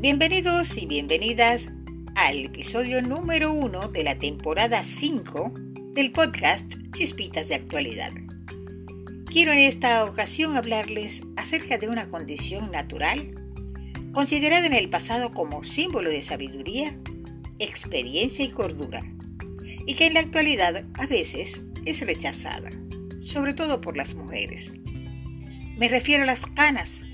Bienvenidos y bienvenidas al episodio número uno de la temporada 5 del podcast Chispitas de Actualidad. Quiero en esta ocasión hablarles acerca de una condición natural considerada en el pasado como símbolo de sabiduría, experiencia y cordura, y que en la actualidad a veces es rechazada, sobre todo por las mujeres. Me refiero a las canas.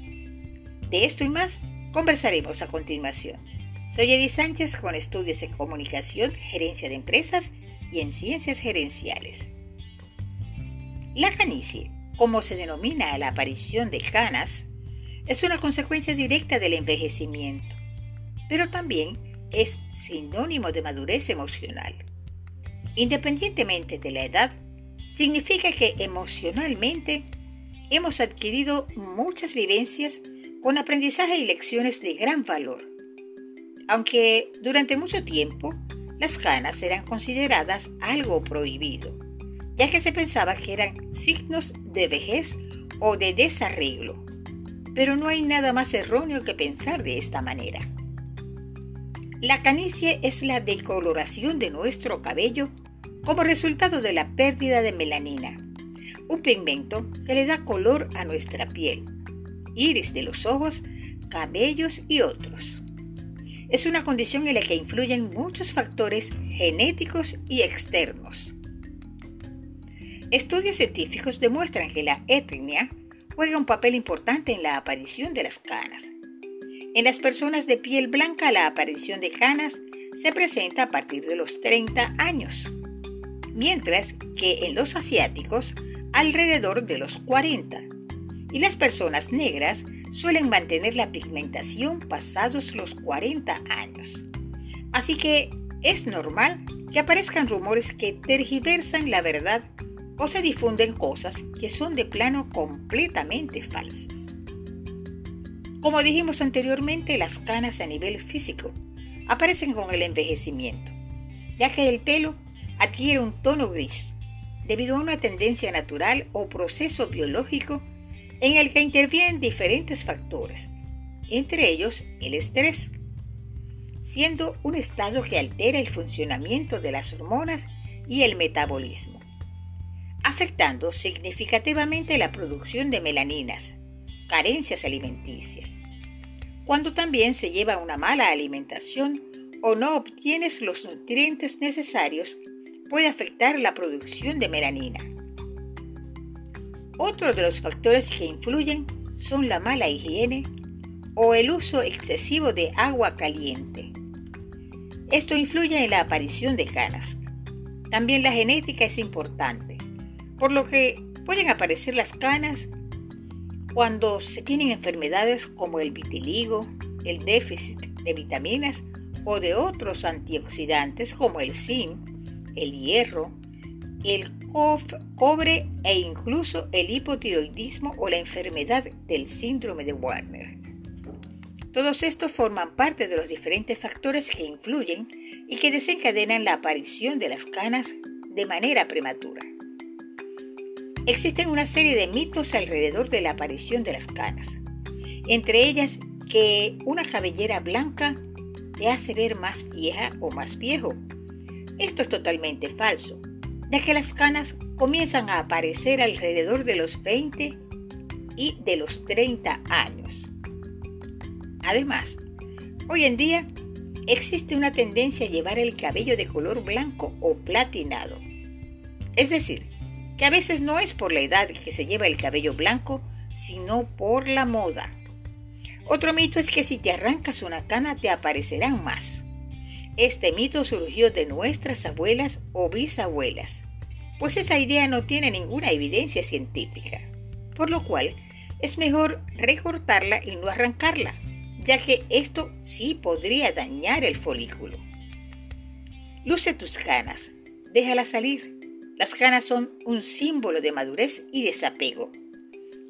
De esto y más conversaremos a continuación. Soy Edith Sánchez con estudios en comunicación, gerencia de empresas y en ciencias gerenciales. La canicie, como se denomina a la aparición de canas, es una consecuencia directa del envejecimiento, pero también es sinónimo de madurez emocional. Independientemente de la edad, significa que emocionalmente hemos adquirido muchas vivencias con aprendizaje y lecciones de gran valor. Aunque durante mucho tiempo las canas eran consideradas algo prohibido, ya que se pensaba que eran signos de vejez o de desarreglo. Pero no hay nada más erróneo que pensar de esta manera. La canicie es la decoloración de nuestro cabello como resultado de la pérdida de melanina, un pigmento que le da color a nuestra piel iris de los ojos, cabellos y otros. Es una condición en la que influyen muchos factores genéticos y externos. Estudios científicos demuestran que la etnia juega un papel importante en la aparición de las canas. En las personas de piel blanca la aparición de canas se presenta a partir de los 30 años, mientras que en los asiáticos alrededor de los 40 y las personas negras suelen mantener la pigmentación pasados los 40 años. Así que es normal que aparezcan rumores que tergiversan la verdad o se difunden cosas que son de plano completamente falsas. Como dijimos anteriormente, las canas a nivel físico aparecen con el envejecimiento, ya que el pelo adquiere un tono gris debido a una tendencia natural o proceso biológico en el que intervienen diferentes factores, entre ellos el estrés, siendo un estado que altera el funcionamiento de las hormonas y el metabolismo, afectando significativamente la producción de melaninas, carencias alimenticias. Cuando también se lleva una mala alimentación o no obtienes los nutrientes necesarios, puede afectar la producción de melanina. Otro de los factores que influyen son la mala higiene o el uso excesivo de agua caliente. Esto influye en la aparición de canas. También la genética es importante, por lo que pueden aparecer las canas cuando se tienen enfermedades como el vitiligo, el déficit de vitaminas o de otros antioxidantes como el zinc, el hierro, el cobre e incluso el hipotiroidismo o la enfermedad del síndrome de Warner. Todos estos forman parte de los diferentes factores que influyen y que desencadenan la aparición de las canas de manera prematura. Existen una serie de mitos alrededor de la aparición de las canas, entre ellas que una cabellera blanca te hace ver más vieja o más viejo. Esto es totalmente falso ya que las canas comienzan a aparecer alrededor de los 20 y de los 30 años. Además, hoy en día existe una tendencia a llevar el cabello de color blanco o platinado. Es decir, que a veces no es por la edad que se lleva el cabello blanco, sino por la moda. Otro mito es que si te arrancas una cana te aparecerán más. Este mito surgió de nuestras abuelas o bisabuelas, pues esa idea no tiene ninguna evidencia científica, por lo cual es mejor recortarla y no arrancarla, ya que esto sí podría dañar el folículo. Luce tus canas, déjalas salir. Las canas son un símbolo de madurez y desapego,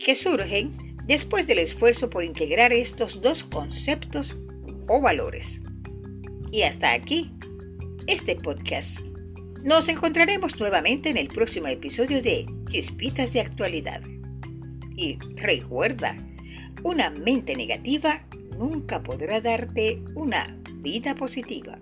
que surgen después del esfuerzo por integrar estos dos conceptos o valores. Y hasta aquí este podcast. Nos encontraremos nuevamente en el próximo episodio de Chispitas de Actualidad. Y recuerda, una mente negativa nunca podrá darte una vida positiva.